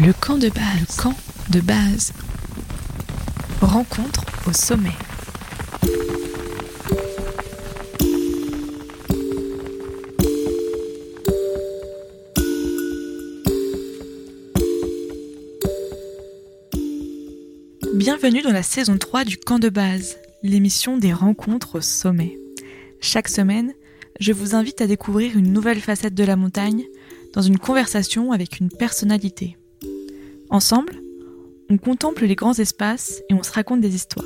Le camp de base. Le camp de base. Rencontre au sommet. Bienvenue dans la saison 3 du camp de base, l'émission des rencontres au sommet. Chaque semaine, je vous invite à découvrir une nouvelle facette de la montagne dans une conversation avec une personnalité. Ensemble, on contemple les grands espaces et on se raconte des histoires.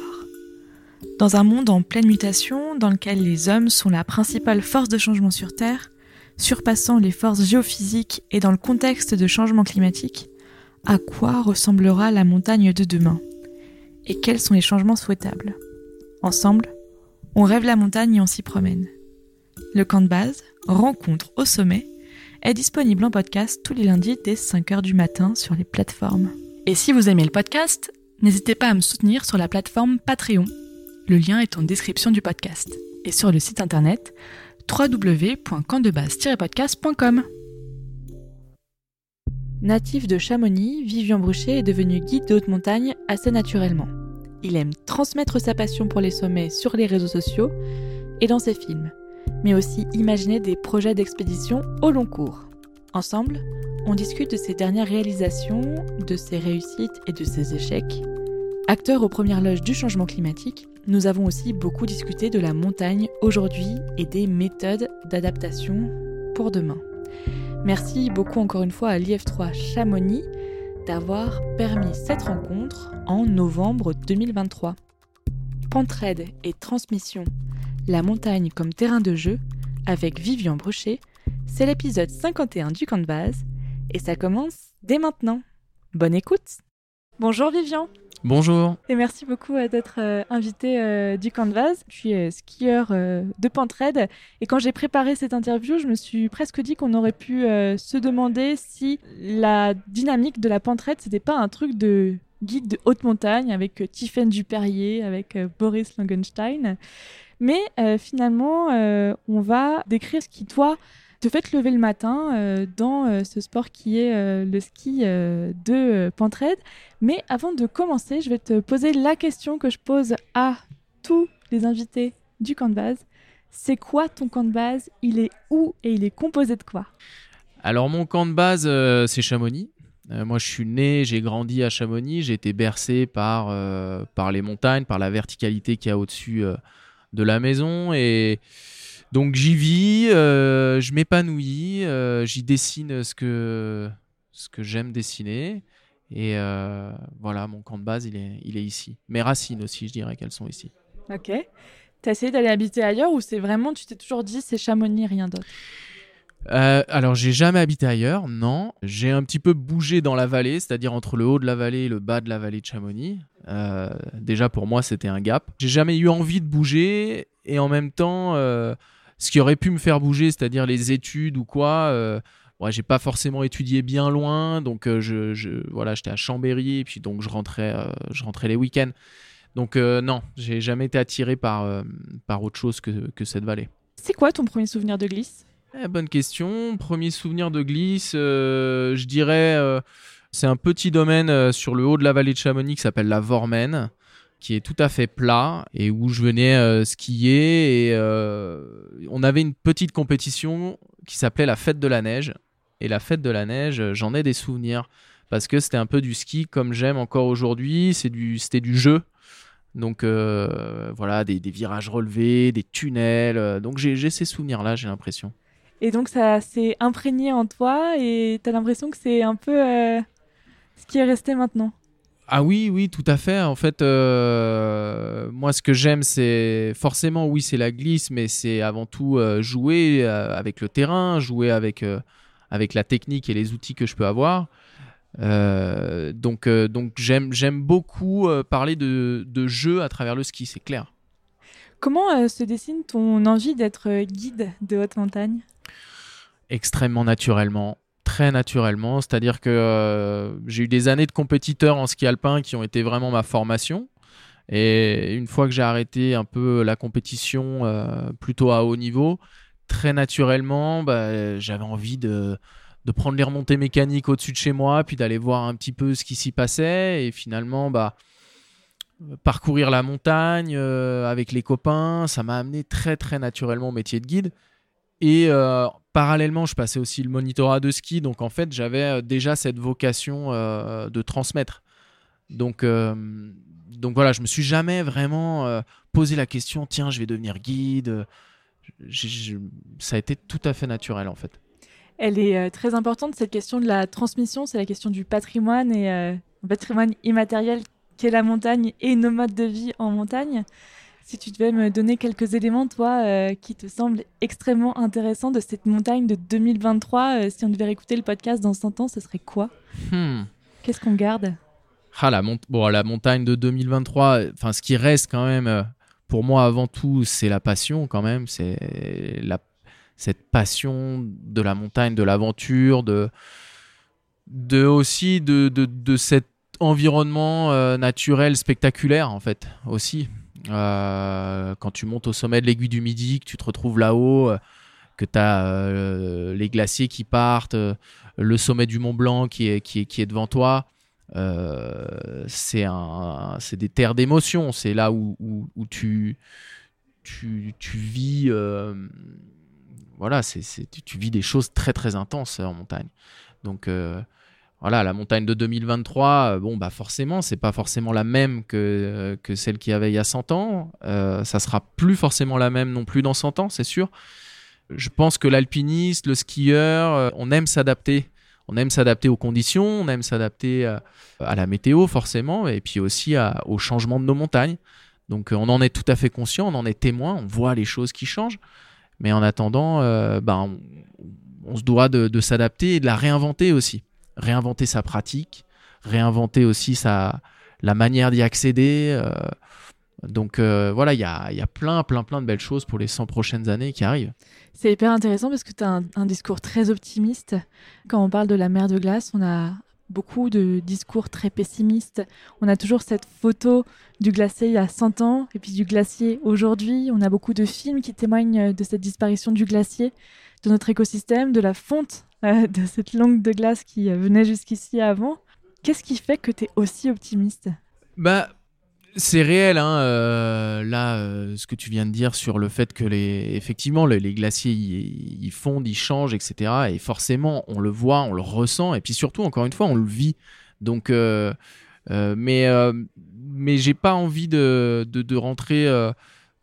Dans un monde en pleine mutation, dans lequel les hommes sont la principale force de changement sur Terre, surpassant les forces géophysiques et dans le contexte de changement climatique, à quoi ressemblera la montagne de demain? Et quels sont les changements souhaitables? Ensemble, on rêve la montagne et on s'y promène. Le camp de base, rencontre au sommet, est disponible en podcast tous les lundis dès 5h du matin sur les plateformes. Et si vous aimez le podcast, n'hésitez pas à me soutenir sur la plateforme Patreon. Le lien est en description du podcast et sur le site internet www.campdebase-podcast.com. Natif de Chamonix, Vivian Bruchet est devenu guide de haute montagne assez naturellement. Il aime transmettre sa passion pour les sommets sur les réseaux sociaux et dans ses films mais aussi imaginer des projets d'expédition au long cours. Ensemble, on discute de ses dernières réalisations, de ses réussites et de ses échecs. Acteur aux premières loges du changement climatique, nous avons aussi beaucoup discuté de la montagne aujourd'hui et des méthodes d'adaptation pour demain. Merci beaucoup encore une fois à l'IF3 Chamonix d'avoir permis cette rencontre en novembre 2023. Pentraide et transmission la montagne comme terrain de jeu avec Vivian Brochet. C'est l'épisode 51 du camp de base et ça commence dès maintenant. Bonne écoute Bonjour Vivian Bonjour Et merci beaucoup euh, d'être euh, invité euh, du camp de base. Je suis skieur de Pentraide et quand j'ai préparé cette interview, je me suis presque dit qu'on aurait pu se demander si la dynamique de la Pentraide, c'était pas un truc de guide de haute montagne avec Tiffaine Duperrier, avec Boris Langenstein. Mais euh, finalement, euh, on va décrire ce qui, toi, te fait te lever le matin euh, dans ce sport qui est le ski de Pentraide. Mais avant de commencer, je vais te poser la question que je pose à tous les invités du camp de base. C'est quoi ton camp de base? Il est où et il est composé de quoi? Alors mon camp de base, c'est Chamonix. moi, je suis né, j'ai grandi à Chamonix. J'ai été bercé par, par les montagnes, par la verticalité qu'il y a au-dessus de la maison et donc j'y vis, euh, je m'épanouis, euh, j'y dessine ce que, ce que j'aime dessiner. Et euh, voilà, mon camp de base, il est, il est ici. Mes racines aussi, je dirais qu'elles sont ici. Ok. T'as essayé d'aller habiter ailleurs ou c'est vraiment, tu t'es toujours dit, c'est Chamonix, rien d'autre? Euh, alors, j'ai jamais habité ailleurs, non. J'ai un petit peu bougé dans la vallée, c'est-à-dire entre le haut de la vallée et le bas de la vallée de Chamonix. Euh, déjà, pour moi, c'était un gap. J'ai jamais eu envie de bouger et en même temps, euh, ce qui aurait pu me faire bouger, c'est-à-dire les études ou quoi. Ouais, j'ai pas forcément étudié bien loin, donc je, je, voilà, j'étais à Chambéry et puis donc je rentrais, je rentrais les week-ends. Donc non, j'ai jamais été attiré par, par autre chose que, que cette vallée. C'est quoi ton premier souvenir de glisse? Eh, bonne question. Premier souvenir de glisse, euh, je dirais, euh, c'est un petit domaine euh, sur le haut de la vallée de Chamonix qui s'appelle la Vormen, qui est tout à fait plat et où je venais skier. Et on avait une petite compétition qui s'appelait la fête de la neige. Et la fête de la neige, j'en ai des souvenirs parce que c'était un peu du ski comme j'aime encore aujourd'hui. C'est du, c'était du jeu. Donc voilà, des, des, virages relevés, des tunnels. donc j'ai ces souvenirs-là, j'ai l'impression. Et donc ça s'est imprégné en toi et tu as l'impression que c'est un peu euh, ce qui est resté maintenant. Ah oui, oui, tout à fait. En fait, euh, moi, ce que j'aime, c'est forcément, oui, c'est la glisse, mais c'est avant tout euh, jouer avec le terrain, jouer avec, avec la technique et les outils que je peux avoir. donc, donc j'aime, beaucoup parler de, de jeu à travers le ski, c'est clair. Comment se dessine ton envie d'être guide de haute montagne? Extrêmement naturellement, très naturellement. C'est-à-dire que euh, j'ai eu des années de compétiteurs en ski alpin qui ont été vraiment ma formation. Et une fois que j'ai arrêté un peu la compétition euh, plutôt à haut niveau, très naturellement, bah, j'avais envie de, de prendre les remontées mécaniques au-dessus de chez moi, puis d'aller voir un petit peu ce qui s'y passait. Et finalement, bah, parcourir la montagne euh, avec les copains, ça m'a amené très très naturellement au métier de guide. Et euh, parallèlement, je passais aussi le monitorat de ski, donc en fait, j'avais euh, déjà cette vocation de transmettre. Donc, donc voilà, je me suis jamais vraiment posé la question, tiens, je vais devenir guide. ça a été tout à fait naturel en fait. Elle est très importante, cette question de la transmission, c'est la question du patrimoine et patrimoine immatériel qu'est la montagne et nos modes de vie en montagne. Si tu devais me donner quelques éléments, toi, euh, qui te semblent extrêmement intéressants de cette montagne de 2023, euh, si on devait écouter le podcast dans 100 ans, ce serait quoi? Hmm. Qu'est-ce qu'on garde? Ah, la, bon, la montagne de 2023, enfin, ce qui reste quand même, euh, pour moi, avant tout, c'est la passion quand même. C'est la, cette passion de la montagne, de l'aventure, de, de aussi de, de, de cette environnement euh, naturel spectaculaire en fait aussi. Euh, quand tu montes au sommet de l'aiguille du Midi, que tu te retrouves là-haut, euh, que tu as les glaciers qui partent, le sommet du Mont Blanc qui est, qui est, devant toi, c'est des terres d'émotion. C'est là où, tu, tu, tu, vis. voilà, tu, vis des choses très très intenses en montagne. Donc voilà, la montagne de 2023, euh, bon, bah forcément, c'est pas forcément la même que, euh, que celle qu'il y avait il y a 100 ans. Euh, ça sera plus forcément la même non plus dans 100 ans, c'est sûr. Je pense que l'alpiniste, le skieur, on aime s'adapter. On aime s'adapter aux conditions, on aime s'adapter à, la météo forcément, et puis aussi au changement de nos montagnes. Donc on en est tout à fait conscient, on en est témoin, on voit les choses qui changent. Mais en attendant, bah, on, se doit de s'adapter et de la réinventer aussi réinventer sa pratique, réinventer aussi sa, la manière d'y accéder. Euh, donc euh, voilà, il y a, y a, plein, plein, plein de belles choses pour les 100 prochaines années qui arrivent. C'est hyper intéressant parce que tu as un, discours très optimiste. Quand on parle de la mer de glace, on a beaucoup de discours très pessimistes. On a toujours cette photo du glacier il y a 100 ans et puis du glacier aujourd'hui. On a beaucoup de films qui témoignent de cette disparition du glacier, de notre écosystème, de la fonte euh, de cette langue de glace qui euh, venait jusqu'ici avant. Qu'est-ce qui fait que tu es aussi optimiste? Bah, c'est réel, hein, euh, là, ce que tu viens de dire sur le fait que les, effectivement, les, glaciers ils fondent, ils changent, etc. Et forcément, on le voit, on le ressent, et puis surtout, encore une fois, on le vit. Donc, mais, mais j'ai pas envie de, de, de rentrer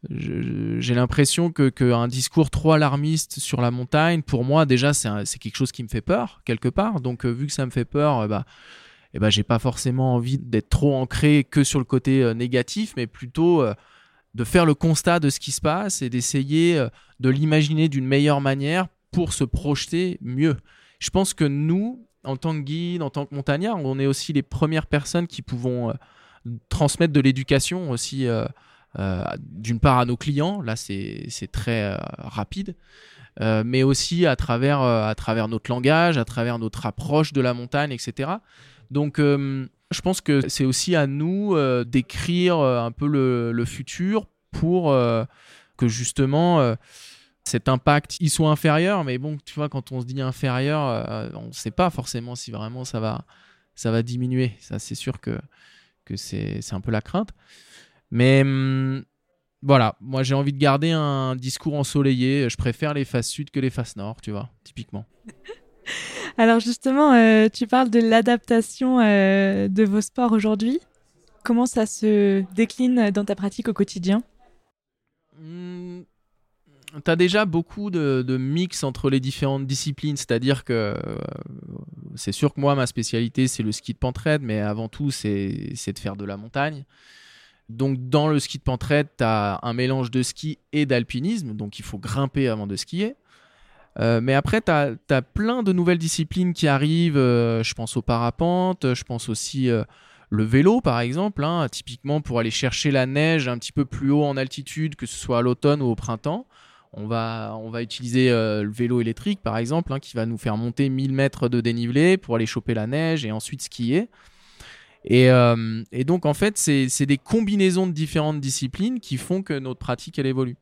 j'ai l'impression que qu'un discours trop alarmiste sur la montagne, pour moi déjà c'est quelque chose qui me fait peur quelque part. Donc euh, vu que ça me fait peur, euh, bah eh ben, j'ai pas forcément envie d'être trop ancré que sur le côté euh, négatif, mais plutôt de faire le constat de ce qui se passe et d'essayer de l'imaginer d'une meilleure manière pour se projeter mieux. Je pense que nous, en tant que guide, en tant que montagnard, on est aussi les premières personnes qui pouvons transmettre de l'éducation aussi d'une part à nos clients, là c'est très euh, rapide, euh, mais aussi à travers, notre langage, à travers notre approche de la montagne, etc. Donc je pense que c'est aussi à nous d'écrire un peu le, futur pour que justement cet impact il soit inférieur. Mais bon, tu vois, quand on se dit inférieur, on ne sait pas forcément si vraiment ça va, diminuer. Ça, c'est sûr que c'est un peu la crainte. Mais hum, voilà, moi j'ai envie de garder un discours ensoleillé. Je préfère les faces sud que les faces nord, tu vois, typiquement. Alors justement, euh, tu parles de l'adaptation euh, de vos sports aujourd'hui. Comment ça se décline dans ta pratique au quotidien? Mmh, Tu as déjà beaucoup de, de, mix entre les différentes disciplines, c'est-à-dire que euh, c'est sûr que moi, ma spécialité, c'est le ski de pentraide, mais avant tout, c'est de faire de la montagne. Donc dans le ski de pentraide, tu as un mélange de ski et d'alpinisme, donc il faut grimper avant de skier. Euh, mais après, tu as, plein de nouvelles disciplines qui arrivent. Euh, je pense au parapente, je pense aussi euh, le vélo, par exemple. Hein, typiquement, pour aller chercher la neige un petit peu plus haut en altitude, que ce soit à l'automne ou au printemps, on va, on va utiliser le vélo électrique, par exemple, hein, qui va nous faire monter 1000 mètres de dénivelé pour aller choper la neige et ensuite skier. Euh, et, donc, en fait, c'est des combinaisons de différentes disciplines qui font que notre pratique, elle évolue.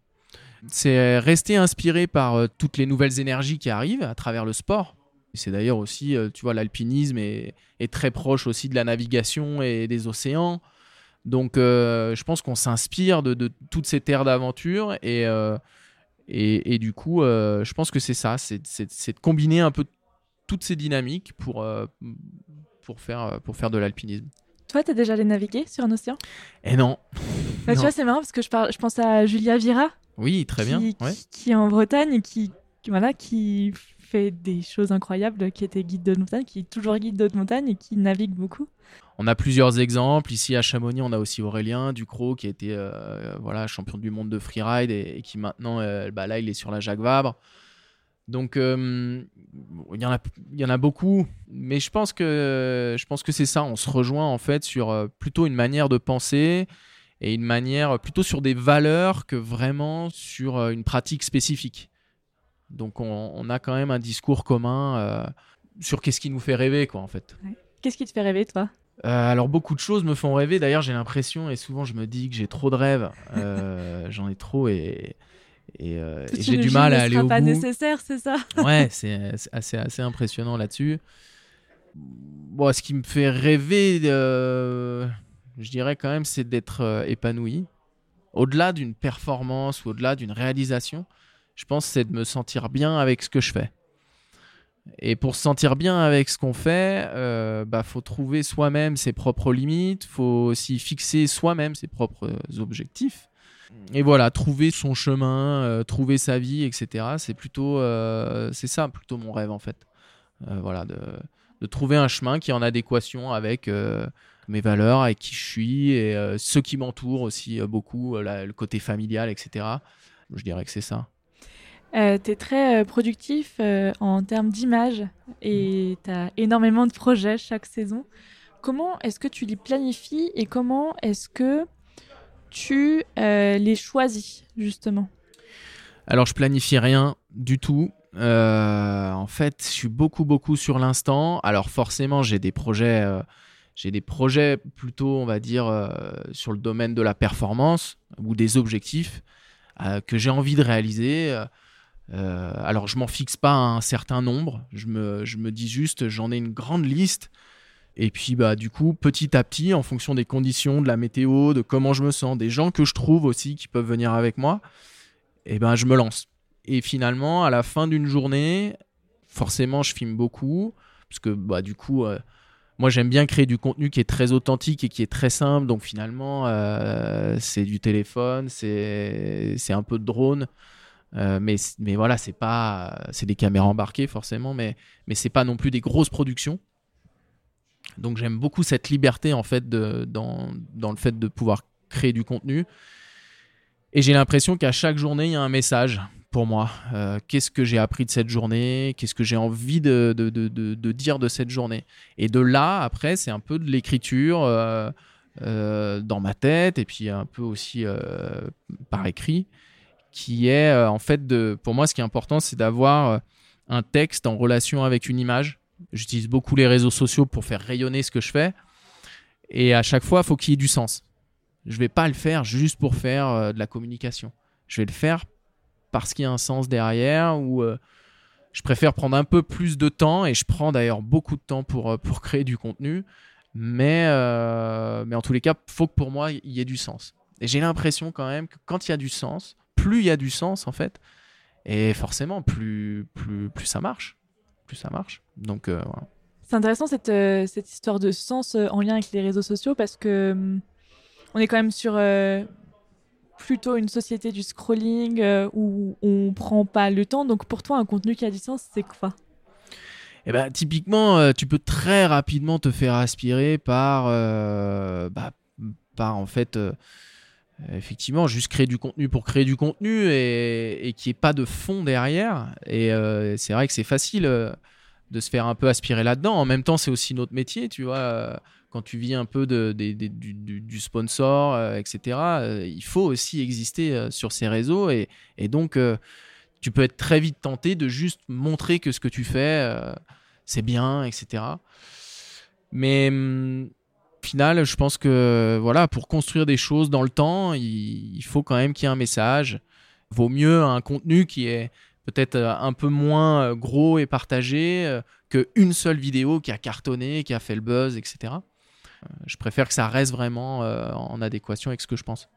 C'est rester inspiré par euh, toutes les nouvelles énergies qui arrivent à travers le sport. C'est d'ailleurs aussi, tu vois, l'alpinisme est, très proche aussi de la navigation et des océans. Donc, je pense qu'on s'inspire de, de, toutes ces terres d'aventure et, et, et, du coup, je pense que c'est ça, c'est de combiner un peu toutes ces dynamiques pour, pour, faire, pour faire de l'alpinisme. Toi, tu as déjà allé naviguer sur un océan? Eh non. Bah, tu vois, c'est marrant parce que je, parle, je pense à Julia Vira. Oui, très bien. Qui, est en Bretagne et qui, voilà, qui fait des choses incroyables, qui était guide de montagne, qui est toujours guide de montagne et qui navigue beaucoup. On a plusieurs exemples. Ici à Chamonix, on a aussi Aurélien Ducrot qui a été euh, voilà, champion du monde de freeride et, et qui maintenant, euh, bah, là, il est sur la Jacques Vabre. Donc euh, il y en a il y en a beaucoup, mais je pense que je pense que c'est ça. On se rejoint en fait sur euh, plutôt une manière de penser et une manière plutôt sur des valeurs que vraiment sur euh, une pratique spécifique. Donc on, a quand même un discours commun sur qu'est-ce qui nous fait rêver quoi en fait. Qu'est-ce qui te fait rêver toi? Alors beaucoup de choses me font rêver. D'ailleurs j'ai l'impression et souvent je me dis que j'ai trop de rêves. J'en ai trop et et, euh, j'ai du mal à aller au pas bout. nécessaire, c'est ça? Ouais, c'est assez, assez impressionnant là-dessus. Bon, ce qui me fait rêver, euh, je dirais quand même, c'est d'être euh, épanoui. Au-delà d'une performance ou au-delà d'une réalisation, je pense c'est de me sentir bien avec ce que je fais. Et pour se sentir bien avec ce qu'on fait, il bah, faut trouver soi-même ses propres limites, faut aussi fixer soi-même ses propres objectifs et voilà, trouver son chemin, euh, trouver sa vie, etc. C'est plutôt, euh, c'est ça, plutôt mon rêve en fait. Euh, voilà, de, de, trouver un chemin qui est en adéquation avec mes valeurs, avec qui je suis et ceux qui m'entourent aussi beaucoup, le côté familial, etc. Je dirais que c'est ça. tu es très productif en termes d'image et tu as énormément de projets chaque saison. Comment est-ce que tu les planifies et comment est-ce que tu euh, les choisis justement? Alors je planifie rien du tout. Euh, en fait, je suis beaucoup beaucoup sur l'instant. Alors forcément, j'ai des projets, euh, j'ai des projets plutôt, on va dire, sur le domaine de la performance ou des objectifs que j'ai envie de réaliser. alors je m'en fixe pas un certain nombre. Je me, je me dis juste, j'en ai une grande liste et puis, bah, du coup, petit à petit, en fonction des conditions, de la météo, de comment je me sens, des gens que je trouve aussi qui peuvent venir avec moi, et eh ben, je me lance. Et finalement, à la fin d'une journée, forcément, je filme beaucoup, parce que, bah, du coup, euh, moi, j'aime bien créer du contenu qui est très authentique et qui est très simple. Donc, finalement, euh, c'est du téléphone, c'est un peu de drone. Euh, mais, voilà, c'est pas, c'est des caméras embarquées forcément, mais, mais c'est pas non plus des grosses productions. Donc j'aime beaucoup cette liberté en fait dans, dans, le fait de pouvoir créer du contenu. Et j'ai l'impression qu'à chaque journée, il y a un message pour moi. Euh, qu'est-ce que j'ai appris de cette journée? Qu'est-ce que j'ai envie de, de, de, de, dire de cette journée? Et de là, après, c'est un peu de l'écriture euh, euh, dans ma tête et puis un peu aussi par écrit, qui est en fait, de, pour moi, ce qui est important, c'est d'avoir un texte en relation avec une image J'utilise beaucoup les réseaux sociaux pour faire rayonner ce que je fais. Et à chaque fois, il faut qu'il y ait du sens. Je ne vais pas le faire juste pour faire euh, de la communication. Je vais le faire parce qu'il y a un sens derrière ou euh, je préfère prendre un peu plus de temps et je prends d'ailleurs beaucoup de temps pour, euh, pour créer du contenu. Mais, mais en tous les cas, faut que pour moi, il y ait du sens. Et j'ai l'impression quand même que quand il y a du sens, plus il y a du sens en fait, et forcément, plus, plus, plus ça marche plus ça marche. Donc euh, voilà. C'est intéressant cette, euh, cette histoire de sens euh, en lien avec les réseaux sociaux parce que hum, on est quand même sur plutôt une société du scrolling où on prend pas le temps. Donc pour toi, un contenu qui a du sens, c'est quoi? Eh ben, typiquement, tu peux très rapidement te faire aspirer par, bah, par en fait, effectivement, juste créer du contenu pour créer du contenu et, et qu'il n'y ait pas de fond derrière. Et euh, c'est vrai que c'est facile euh, de se faire un peu aspirer là-dedans. En même temps, c'est aussi notre métier, tu vois. Euh, quand tu vis un peu de, du, sponsor, etc., il faut aussi exister sur ces réseaux. Et, donc, tu peux être très vite tenté de juste montrer que ce que tu fais, c'est bien, etc. Mais hum, final, je pense que voilà, pour construire des choses dans le temps, il, faut quand même qu'il y ait un message. Vaut mieux un contenu qui est peut-être un peu moins gros et partagé qu'une seule vidéo qui a cartonné, qui a fait le buzz, etc. je préfère que ça reste vraiment en adéquation avec ce que je pense.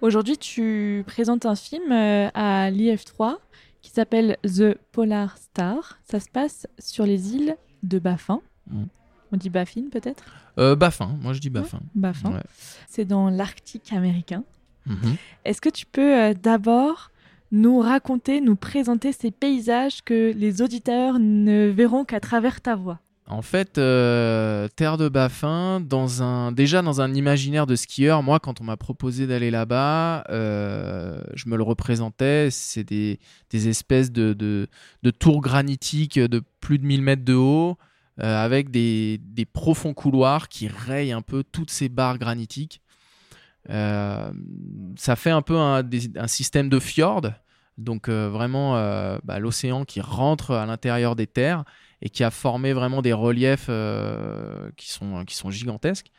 Aujourd'hui, tu présentes un film à l'IF3 qui s'appelle The Polar Star. Ça se passe sur les îles de Baffin. Mm. On dit Baffin peut-être euh, Baffin, moi je dis Baffin. Baffin. C'est dans l'Arctique américain. Mhm. Est-ce que tu peux euh, d'abord nous raconter, nous présenter ces paysages que les auditeurs ne verront qu'à travers ta voix? En fait, euh, Terre de Baffin, dans un, déjà dans un imaginaire de skieur, moi, quand on m'a proposé d'aller là-bas, euh, je me le représentais. C'est des, espèces de, de, tours granitiques de plus de 1000 mètres de haut, euh, avec des, profonds couloirs qui rayent un peu toutes ces barres granitiques. ça fait un peu un, système de fjord, donc vraiment bah, l'océan qui rentre à l'intérieur des terres et qui a formé vraiment des reliefs euh, qui, sont, gigantesques.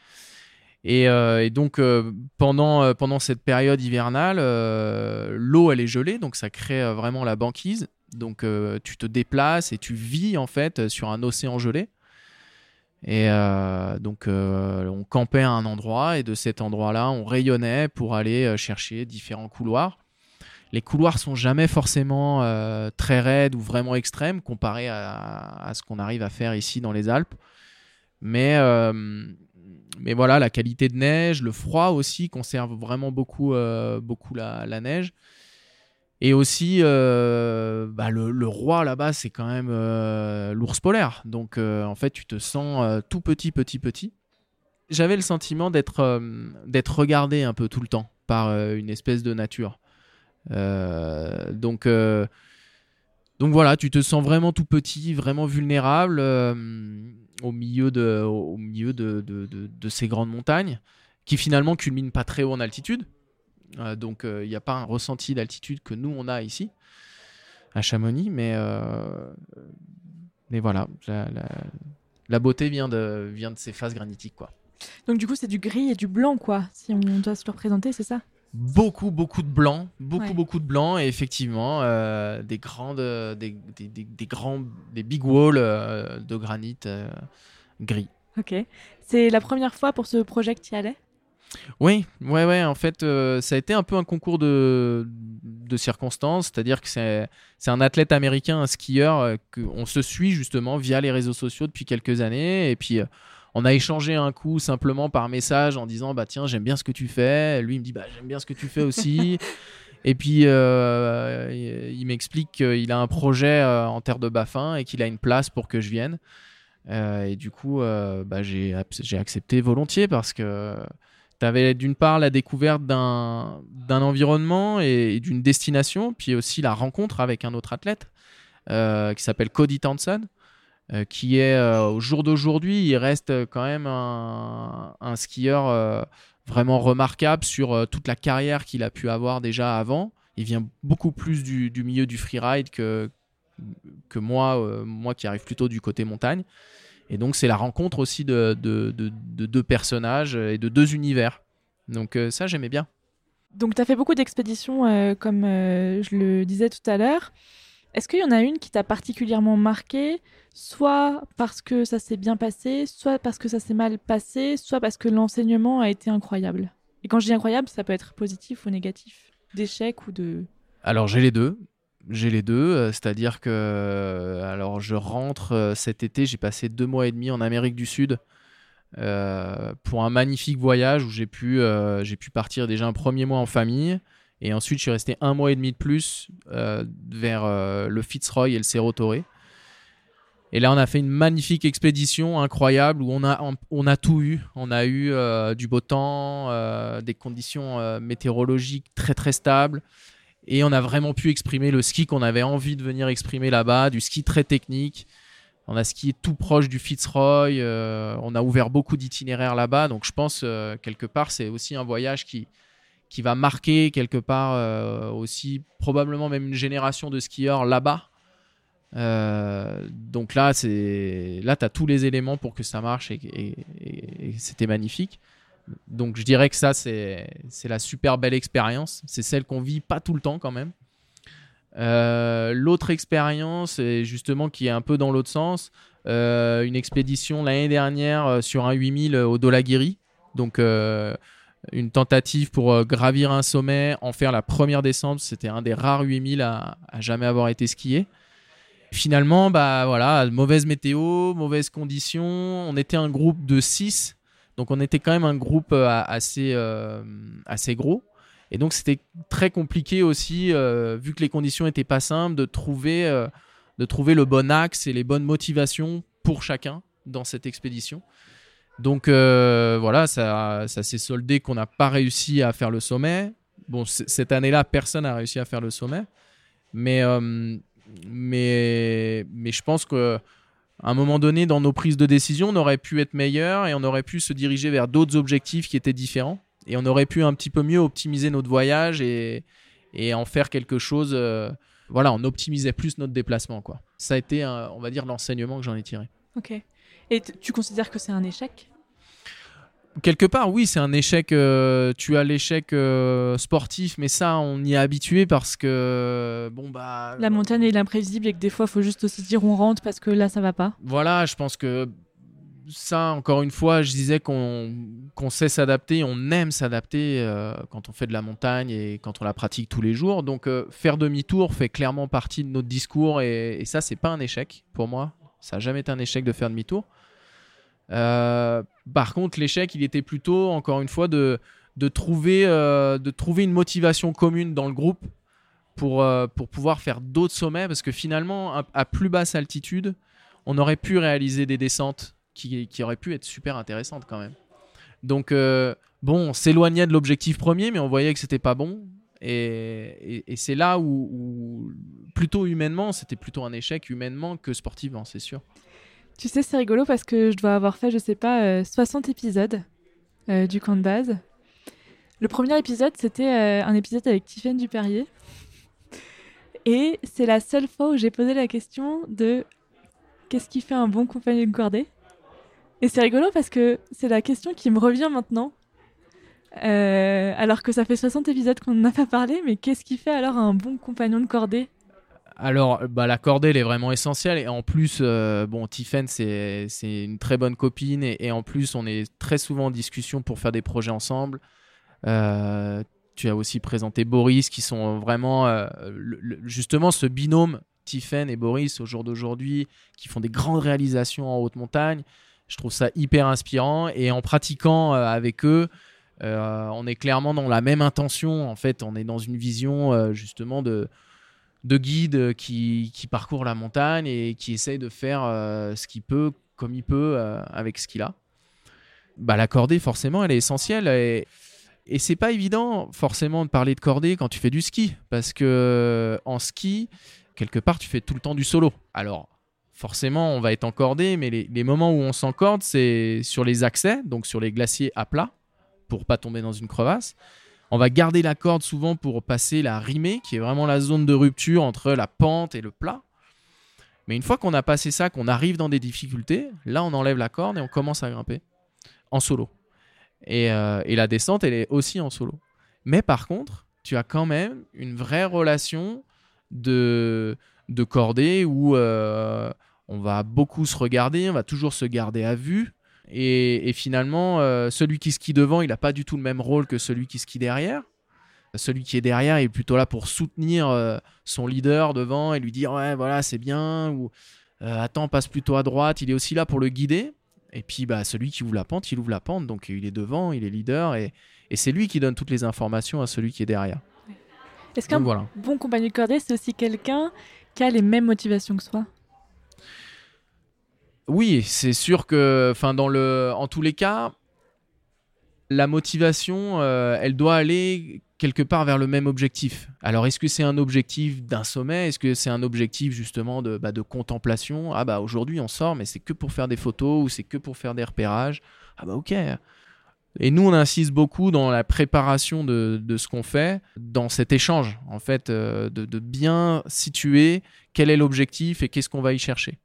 Et, euh, donc euh, pendant, pendant cette période hivernale, l'eau elle est gelée, donc ça crée vraiment la banquise. Donc tu te déplaces et tu vis en fait sur un océan gelé. Et donc on campait à un endroit et de cet endroit-là on rayonnait pour aller chercher différents couloirs les couloirs sont jamais forcément euh, très raides ou vraiment extrêmes comparé à, ce qu'on arrive à faire ici dans les Alpes. Mais, euh, voilà, la qualité de neige, le froid aussi conserve vraiment beaucoup, euh, beaucoup la, neige. Et aussi, bah, le, roi là-bas, c'est quand même l'ours polaire. Donc en fait, tu te sens tout petit, petit, petit. J'avais le sentiment d'être d'être regardé un peu tout le temps par une espèce de nature. Euh, donc, euh, donc voilà, tu te sens vraiment tout petit, vraiment vulnérable euh, au milieu, de, au milieu de, ces grandes montagnes qui finalement culminent pas très haut en altitude. Donc il n'y a pas un ressenti d'altitude que nous on a ici à Chamonix, mais, mais voilà, la, la, beauté vient de, vient de ces phases granitiques. Quoi. Donc du coup c'est du gris et du blanc quoi, si on doit se le représenter, c'est ça? Beaucoup beaucoup de blanc beaucoup beaucoup de blanc et effectivement euh, des grandes euh, des, des, des, grands des big walls euh, de granit gris ok c'est la première fois pour ce projet que tu y allais? Oui ouais ouais en fait ça a été un peu un concours de, de circonstances c'est à dire que c'est c'est un athlète américain un skieur qu'on se suit justement via les réseaux sociaux depuis quelques années et puis on a échangé un coup simplement par message en disant bah tiens j'aime bien ce que tu fais. Lui il me dit bah j'aime bien ce que tu fais aussi. Et puis euh, il, m'explique qu'il a un projet euh, en terre de Baffin et qu'il a une place pour que je vienne. Euh, et du coup bah, j'ai accepté volontiers parce que tu avais d'une part la découverte d'un environnement et, d'une destination puis aussi la rencontre avec un autre athlète qui s'appelle Cody Townsend euh, qui est euh, au jour d'aujourd'hui, il reste quand même un, skieur euh, vraiment remarquable sur toute la carrière qu'il a pu avoir déjà avant. Il vient beaucoup plus du, milieu du freeride que, que moi, moi qui arrive plutôt du côté montagne. Et donc c'est la rencontre aussi de, de, deux personnages et de deux univers. Donc ça j'aimais bien. Donc tu as fait beaucoup d'expéditions comme je le disais tout à l'heure. Est-ce qu'il y en a une qui t'a particulièrement marqué, soit parce que ça s'est bien passé, soit parce que ça s'est mal passé, soit parce que l'enseignement a été incroyable? Et quand je dis incroyable, ça peut être positif ou négatif, d'échec ou de... Alors j'ai les deux. J'ai les deux, euh, c'est-à-dire que euh, alors je rentre euh, cet été, j'ai passé deux mois et demi en Amérique du Sud pour un magnifique voyage où j'ai pu, partir déjà un premier mois en famille, et ensuite, je suis resté un mois et demi de plus vers le Fitzroy et le Cerro Torre. Et là, on a fait une magnifique expédition incroyable où on a, tout eu. On a eu du beau temps, des conditions météorologiques très très stables. Et on a vraiment pu exprimer le ski qu'on avait envie de venir exprimer là-bas, du ski très technique. On a skié tout proche du Fitzroy. on a ouvert beaucoup d'itinéraires là-bas. Donc je pense, quelque part, c'est aussi un voyage qui, qui va marquer quelque part euh, aussi probablement même une génération de skieurs là-bas. Euh, donc là, tu as tous les éléments pour que ça marche et, c'était magnifique. Donc je dirais que ça, c'est la super belle expérience. C'est celle qu'on vit pas tout le temps quand même. Euh, l'autre expérience, justement qui est un peu dans l'autre sens, euh, une expédition l'année dernière euh, sur un 8000 au Dolagiri. Donc une tentative pour gravir un sommet, en faire la première descente. C'était un des rares 8000 à, à jamais avoir été skié. Finalement, bah voilà, mauvaise météo, mauvaises conditions. On était un groupe de 6, donc on était quand même un groupe assez, assez gros. Et donc c'était très compliqué aussi, euh, vu que les conditions n'étaient pas simples, de trouver, euh, de trouver le bon axe et les bonnes motivations pour chacun dans cette expédition. Donc euh, voilà, ça, ça s'est soldé qu'on n'a pas réussi à faire le sommet. Bon, cette année-là, personne n'a réussi à faire le sommet. Mais, mais, mais je pense qu'à un moment donné, dans nos prises de décision, on aurait pu être meilleur et on aurait pu se diriger vers d'autres objectifs qui étaient différents et on aurait pu un petit peu mieux optimiser notre voyage et, et en faire quelque chose. Euh, voilà, on optimisait plus notre déplacement. Quoi. Ça a été, on va dire, l'enseignement que j'en ai tiré. Ok. Et tu considères que c'est un échec? Quelque part, oui, c'est un échec. Euh, tu as l'échec euh, sportif, mais ça, on y est habitué parce que bon bah. La montagne est l'imprévisible et que des fois, il faut juste aussi dire on rentre parce que là, ça va pas. Voilà, je pense que ça, encore une fois, je disais qu'on sait s'adapter, on aime s'adapter euh, quand on fait de la montagne et quand on la pratique tous les jours. Donc, euh, faire demi-tour fait clairement partie de notre discours et, ça, c'est pas un échec pour moi. Ça n'a jamais été un échec de faire demi-tour. Euh, par contre, l'échec, il était plutôt, encore une fois, de, de, trouver, une motivation commune dans le groupe pour, pour pouvoir faire d'autres sommets parce que finalement, à plus basse altitude, on aurait pu réaliser des descentes qui, aurait pu être super intéressante quand même. Donc, euh, bon, on s'éloignait de l'objectif premier, mais on voyait que c'était pas bon. Et, c'est là où, plutôt humainement, c'était plutôt un échec humainement que sportivement, c'est sûr. Tu sais, c'est rigolo parce que je dois avoir fait, je sais pas, 60 euh, épisodes euh, du camp de base. Le premier épisode, c'était un épisode avec Tiffaine Duperrier. Et c'est la seule fois où j'ai posé la question de qu'est-ce qui fait un bon compagnon de cordée et c'est rigolo parce que c'est la question qui me revient maintenant. Euh, alors que ça fait 60 épisodes qu'on n'en a pas parlé, mais qu'est-ce qui fait alors un bon compagnon de cordée? Alors, bah, la cordée, est vraiment essentielle. Et en plus, euh, bon, Tiffen, c'est une très bonne copine. Et, en plus, on est très souvent en discussion pour faire des projets ensemble. Euh, tu as aussi présenté Boris, qui sont vraiment, justement, ce binôme, Tiffen et Boris, au jour d'aujourd'hui, qui font des grandes réalisations en haute montagne. Je trouve ça hyper inspirant et en pratiquant euh, avec eux, euh, on est clairement dans la même intention. En fait, on est dans une vision euh, justement de, de guide qui, qui, parcourt la montagne et qui essaye de faire ce qu'il peut comme il peut avec ce qu'il a. Bah, la cordée, forcément, elle est essentielle. Et, et c'est pas évident, forcément, de parler de cordée quand tu fais du ski. Parce que en ski, quelque part, tu fais tout le temps du solo. Alors, forcément, on va être encordé, mais les, moments où on s'encorde, c'est sur les accès, donc sur les glaciers à plat, pour pas tomber dans une crevasse. On va garder la corde souvent pour passer la rimée, qui est vraiment la zone de rupture entre la pente et le plat. Mais une fois qu'on a passé ça, qu'on arrive dans des difficultés, là, on enlève la corde et on commence à grimper en solo. Et, euh, la descente, elle est aussi en solo. Mais par contre, tu as quand même une vraie relation de, cordée où euh, on va beaucoup se regarder, on va toujours se garder à vue. Et, finalement, euh, celui qui skie devant, il n'a pas du tout le même rôle que celui qui skie derrière. Celui qui est derrière est plutôt là pour soutenir euh, son leader devant et lui dire ouais voilà c'est bien ou euh, attends passe plutôt à droite. Il est aussi là pour le guider. Et puis bah celui qui ouvre la pente, il ouvre la pente donc il est devant, il est leader et, c'est lui qui donne toutes les informations à celui qui est derrière. Est-ce qu'un bon compagnon de cordée c'est aussi quelqu'un qui a les mêmes motivations que soi? Oui, c'est sûr que, enfin, dans le, en tous les cas, la motivation, euh, elle doit aller quelque part vers le même objectif. Alors, est-ce que c'est un objectif d'un sommet? Est-ce que c'est un objectif justement de, bah, de contemplation? Ah bah aujourd'hui on sort, mais c'est que pour faire des photos ou c'est que pour faire des repérages. Ah bah ok. Et nous, on insiste beaucoup dans la préparation de, de ce qu'on fait, dans cet échange, en fait, euh, de, de bien situer quel est l'objectif et qu'est-ce qu'on va y chercher.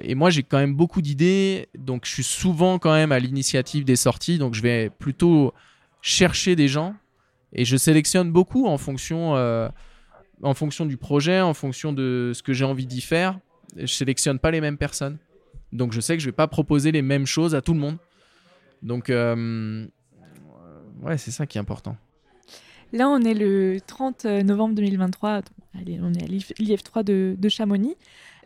Et moi, j'ai quand même beaucoup d'idées, donc je suis souvent quand même à l'initiative des sorties, donc je vais plutôt chercher des gens et je sélectionne beaucoup en fonction, euh, en fonction du projet, en fonction de ce que j'ai envie d'y faire, je sélectionne pas les mêmes personnes. Donc je sais que je vais pas proposer les mêmes choses à tout le monde. Donc euh, ouais, c'est ça qui est important. Là, on est le 30 novembre 2023. Allez, on est à l'IF3 de, de Chamonix.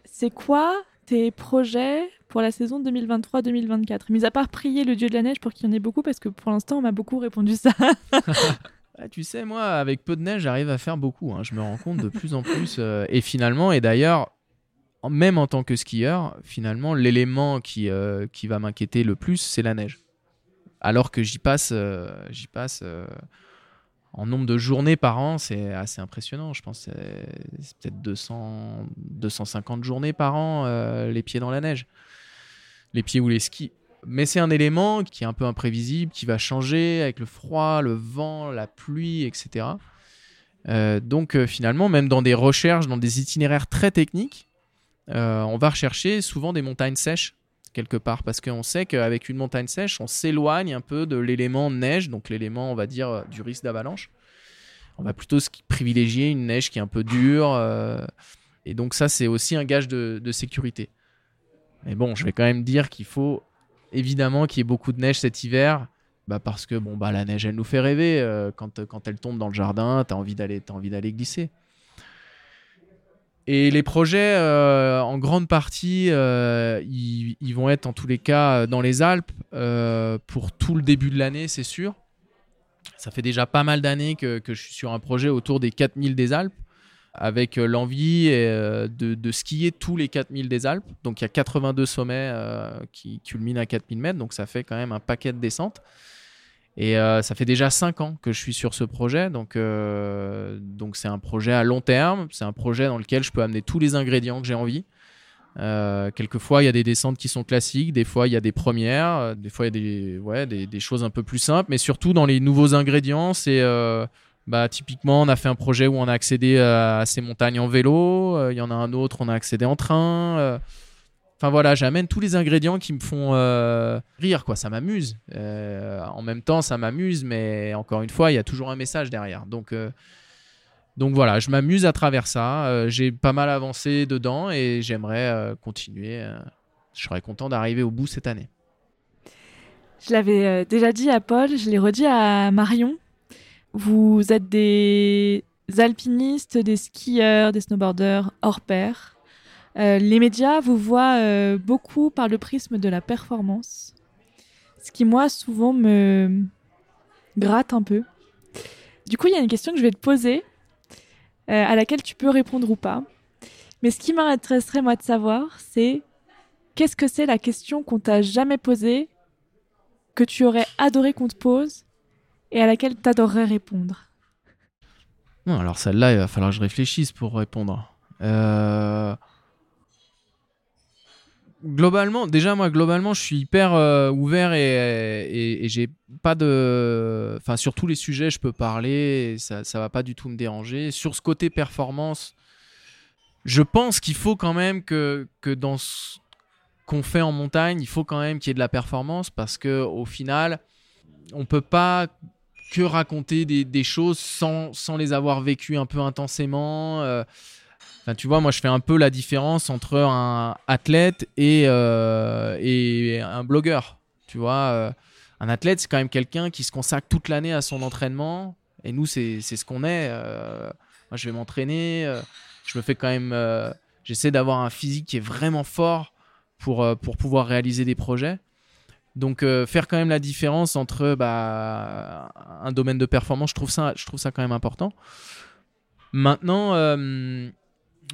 C'est quoi tes projets pour la saison 2023-2024 Mis à part prier le dieu de la neige pour qu'il y en ait beaucoup, parce que pour l'instant, on m'a beaucoup répondu ça. Ah, tu sais, moi, avec peu de neige, j'arrive à faire beaucoup. Hein. Je me rends compte de plus en plus. Euh, et finalement, et d'ailleurs, même en tant que skieur, finalement, l'élément qui, euh, qui va m'inquiéter le plus, c'est la neige. Alors que j'y passe, euh, j'y passe en nombre de journées par an, c'est assez impressionnant. Je pense c'est peut-être 200, 250 journées par an, les pieds dans la neige. Les pieds ou les skis mais c'est un élément qui est un peu imprévisible, qui va changer avec le froid, le vent, la pluie, etc. Euh, donc euh, finalement, même dans des recherches, dans des itinéraires très techniques, euh, on va rechercher souvent des montagnes sèches quelque part, parce qu'on sait qu'avec une montagne sèche, on s'éloigne un peu de l'élément neige, donc l'élément, on va dire, du risque d'avalanche. On va plutôt privilégier une neige qui est un peu dure, et donc ça, c'est aussi un gage de, sécurité. Mais bon, je vais quand même dire qu'il faut évidemment qu'il y ait beaucoup de neige cet hiver. Bah parce que bon bah la neige elle nous fait rêver euh, quand, quand elle tombe dans le jardin t'as envie d'aller envie d'aller glisser et les projets euh, en grande partie euh, ils, vont être en tous les cas dans les Alpes pour tout le début de l'année c'est sûr ça fait déjà pas mal d'années que, je suis sur un projet autour des 4000 des Alpes avec euh, l'envie euh, de, skier tous les 4000 des Alpes. Donc il y a 82 sommets euh, qui culminent à 4000 mètres, donc ça fait quand même un paquet de descentes. Et ça fait déjà 5 ans que je suis sur ce projet, donc donc c'est un projet à long terme, c'est un projet dans lequel je peux amener tous les ingrédients que j'ai envie. quelquefois, il y a des descentes qui sont classiques, des fois, il y a des premières, des fois, il y a des, ouais, des, des, choses un peu plus simples, mais surtout dans les nouveaux ingrédients, c'est bah, typiquement, on a fait un projet où on a accédé à ces montagnes en vélo. Euh, il y en a un autre, on a accédé en train. Euh. Enfin voilà, j'amène tous les ingrédients qui me font euh, rire, quoi. Ça m'amuse. en même temps, ça m'amuse, mais encore une fois, il y a toujours un message derrière. Donc, donc voilà, je m'amuse à travers ça. J'ai pas mal avancé dedans et j'aimerais continuer. je serais content d'arriver au bout cette année. Je l'avais déjà dit à Paul, je l'ai redit à Marion. Vous êtes des alpinistes, des skieurs, des snowboarders hors pair. Euh, les médias vous voient euh, beaucoup par le prisme de la performance, ce qui moi souvent me gratte un peu. Du coup, il y a une question que je vais te poser, euh, à laquelle tu peux répondre ou pas. Mais ce qui m'intéresserait moi de savoir, c'est qu'est-ce que c'est la question qu'on t'a jamais posée, que tu aurais adoré qu'on te pose et à laquelle tu adorerais répondre? Non, Alors celle-là, il va falloir que je réfléchisse pour répondre. Euh, globalement, déjà moi, globalement, je suis hyper euh, ouvert et, j'ai pas de... Enfin, sur tous les sujets, je peux parler, ça, ça va pas du tout me déranger. Sur ce côté performance, je pense qu'il faut quand même que, que dans ce qu'on fait en montagne, il faut quand même qu'il y ait de la performance parce que au final, on peut pas que raconter des, choses sans, sans, les avoir vécues un peu intensément. Euh. Tu vois, moi, je fais un peu la différence entre un athlète et, euh, et un blogueur. Tu vois, euh. un athlète, c'est quand même quelqu'un qui se consacre toute l'année à son entraînement. Et nous, c'est ce qu'on est. moi, je vais m'entraîner. je me fais quand même. J'essaie d'avoir un physique qui est vraiment fort pour, pour pouvoir réaliser des projets. Donc euh, faire quand même la différence entre bah, un domaine de performance, je trouve ça, je trouve ça quand même important. Maintenant, euh,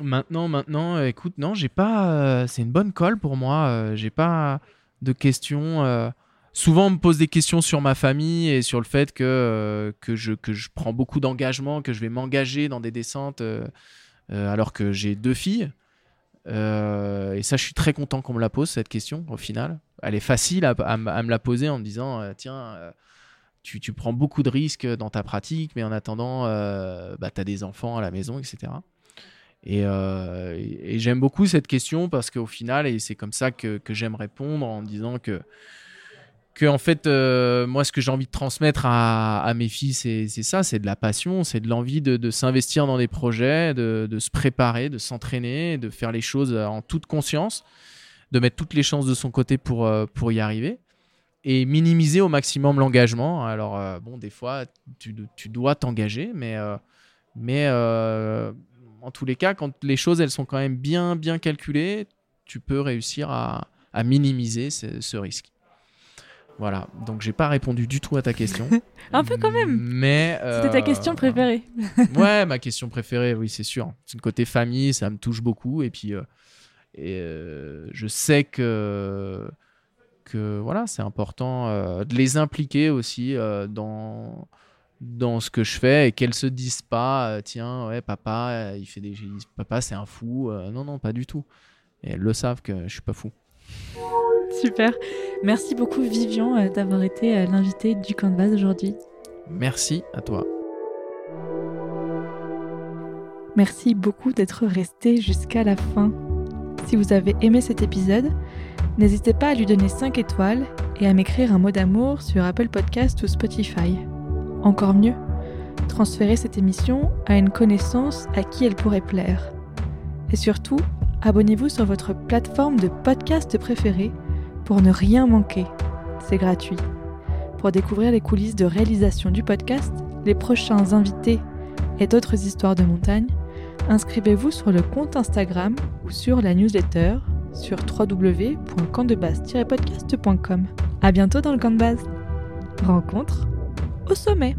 maintenant, maintenant, euh, écoute, non, j'ai pas. c'est une bonne colle pour moi. j'ai pas de questions. souvent, on me pose des questions sur ma famille et sur le fait que que je que je prends beaucoup d'engagement, que je vais m'engager dans des descentes alors que j'ai deux filles. Euh, et ça, je suis très content qu'on me la pose, cette question, au final. Elle est facile à, me la poser en me disant, euh, tiens, euh, tu, tu, prends beaucoup de risques dans ta pratique, mais en attendant, bah, tu as des enfants à la maison, etc. Et, et, j'aime beaucoup cette question parce qu'au final, et c'est comme ça que, j'aime répondre en disant que, que en fait, euh, moi, ce que j'ai envie de transmettre à, mes filles, c'est ça, c'est de la passion, c'est de l'envie de, s'investir dans des projets, de, se préparer, de s'entraîner, de faire les choses en toute conscience, de mettre toutes les chances de son côté pour, euh, pour y arriver et minimiser au maximum l'engagement. Alors, euh, bon, des fois, tu, dois t'engager, mais, mais en tous les cas, quand les choses, elles sont quand même bien, bien calculées, tu peux réussir à, minimiser ce risque. Voilà, donc j'ai pas répondu du tout à ta question. un peu quand même. Mais c'était ta question euh, préférée. ouais, ma question préférée, oui, c'est sûr. C'est le côté famille, ça me touche beaucoup et puis euh, et, euh, je sais que que voilà, c'est important de les impliquer aussi dans dans ce que je fais et qu'elles se disent pas tiens ouais papa il fait des papa c'est un fou non non pas du tout et elles le savent que je suis pas fou Super. Merci beaucoup Vivian euh, d'avoir été euh, l'invité du base aujourd'hui. Merci à toi. Merci beaucoup d'être resté jusqu'à la fin. Si vous avez aimé cet épisode, n'hésitez pas à lui donner 5 étoiles et à m'écrire un mot d'amour sur Apple Podcast ou Spotify. Encore mieux, transférez cette émission à une connaissance à qui elle pourrait plaire. Et surtout, abonnez-vous sur votre plateforme de podcast préférée pour ne rien manquer. C'est gratuit. Pour découvrir les coulisses de réalisation du podcast, les prochains invités et d'autres histoires de montagne, inscrivez-vous sur le compte Instagram ou sur la newsletter sur www.campdebase-podcast.com. À bientôt dans le camp de base. Rencontre au sommet.